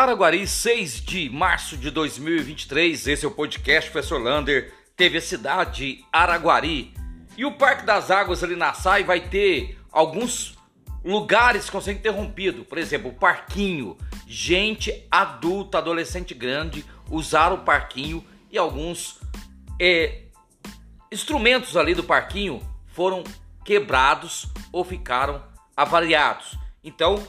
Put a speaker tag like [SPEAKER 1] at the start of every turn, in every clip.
[SPEAKER 1] Araguari, 6 de março de 2023. Esse é o podcast Professor Lander. Teve a cidade Araguari. E o Parque das Águas ali na SAI vai ter alguns lugares que vão ser interrompidos. Por exemplo, o parquinho. Gente adulta, adolescente grande usaram o parquinho e alguns é, instrumentos ali do parquinho foram quebrados ou ficaram avariados. Então,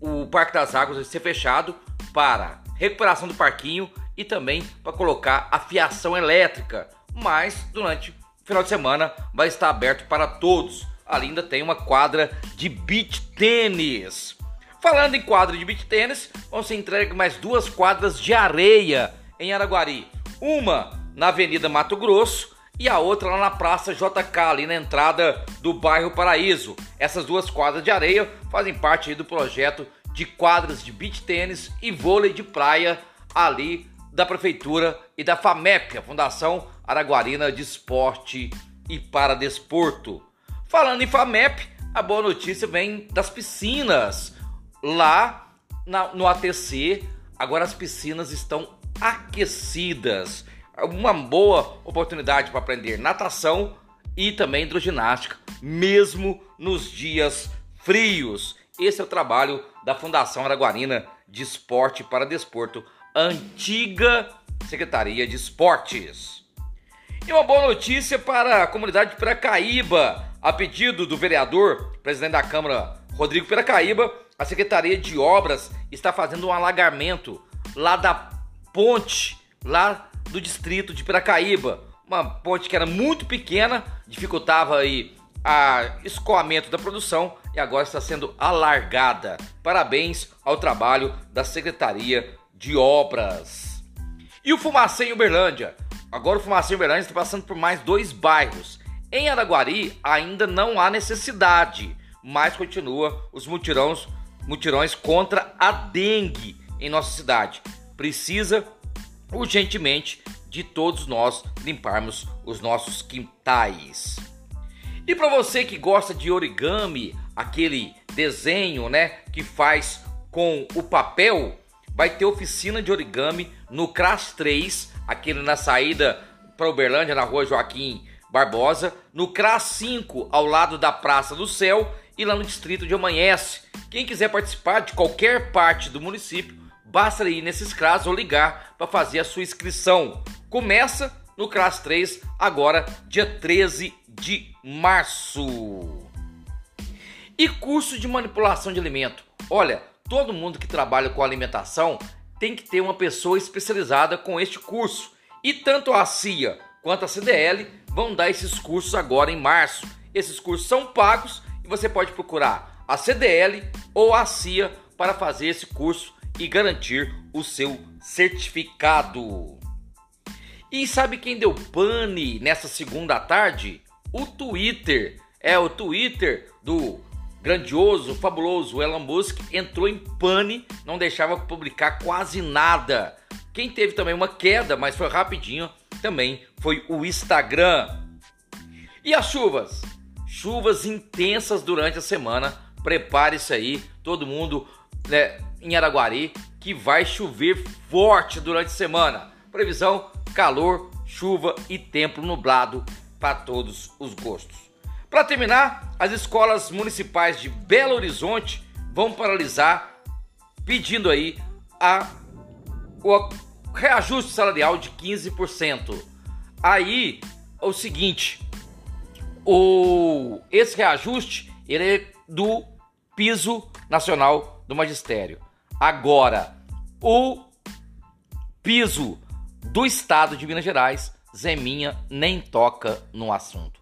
[SPEAKER 1] o Parque das Águas vai ser fechado para recuperação do parquinho e também para colocar a fiação elétrica. Mas durante o final de semana vai estar aberto para todos. Ali ainda tem uma quadra de beach tênis. Falando em quadra de beach tênis, vão ser entregues mais duas quadras de areia em Araguari. Uma na Avenida Mato Grosso e a outra lá na Praça JK, ali na entrada do bairro Paraíso. Essas duas quadras de areia fazem parte do projeto de quadras de beach tênis e vôlei de praia ali da prefeitura e da FAMEP, a Fundação Araguarina de Esporte e para Desporto. Falando em FAMEP, a boa notícia vem das piscinas. Lá na, no ATC, agora as piscinas estão aquecidas. Uma boa oportunidade para aprender natação e também hidroginástica, mesmo nos dias frios. Esse é o trabalho da Fundação Araguarina de Esporte para Desporto, antiga Secretaria de Esportes. E uma boa notícia para a comunidade de Piracaíba. A pedido do vereador, presidente da Câmara, Rodrigo Piracaíba, a Secretaria de Obras está fazendo um alagamento lá da ponte, lá do distrito de Piracaíba. Uma ponte que era muito pequena, dificultava aí a escoamento da produção e agora está sendo alargada. Parabéns ao trabalho da Secretaria de Obras. E o Fumacê em Uberlândia? Agora o Fumacê em Uberlândia está passando por mais dois bairros. Em Araguari ainda não há necessidade, mas continua os mutirões, mutirões contra a dengue em nossa cidade. Precisa urgentemente de todos nós limparmos os nossos quintais. E para você que gosta de origami, aquele desenho, né, que faz com o papel, vai ter oficina de origami no CRAS 3, aquele na saída para Uberlândia, na rua Joaquim Barbosa, no CRAS 5, ao lado da Praça do Céu, e lá no distrito de Amanhece. Quem quiser participar de qualquer parte do município, basta ir nesses CRAS ou ligar para fazer a sua inscrição. Começa no CRAS 3, agora dia 13 de março. E curso de manipulação de alimento. Olha, todo mundo que trabalha com alimentação tem que ter uma pessoa especializada com este curso. E tanto a CIA quanto a CDL vão dar esses cursos agora em março. Esses cursos são pagos e você pode procurar a CDL ou a CIA para fazer esse curso e garantir o seu certificado. E sabe quem deu pane nessa segunda tarde? O Twitter. É, o Twitter do grandioso, fabuloso Elon Musk entrou em pane, não deixava publicar quase nada. Quem teve também uma queda, mas foi rapidinho, também foi o Instagram. E as chuvas? Chuvas intensas durante a semana. Prepare-se aí, todo mundo né, em Araguari, que vai chover forte durante a semana. Previsão calor, chuva e tempo nublado para todos os gostos. Para terminar, as escolas municipais de Belo Horizonte vão paralisar, pedindo aí a, o reajuste salarial de 15%. Aí, o seguinte, o, esse reajuste ele é do piso nacional do magistério. Agora, o piso do estado de Minas Gerais, Zeminha nem toca no assunto.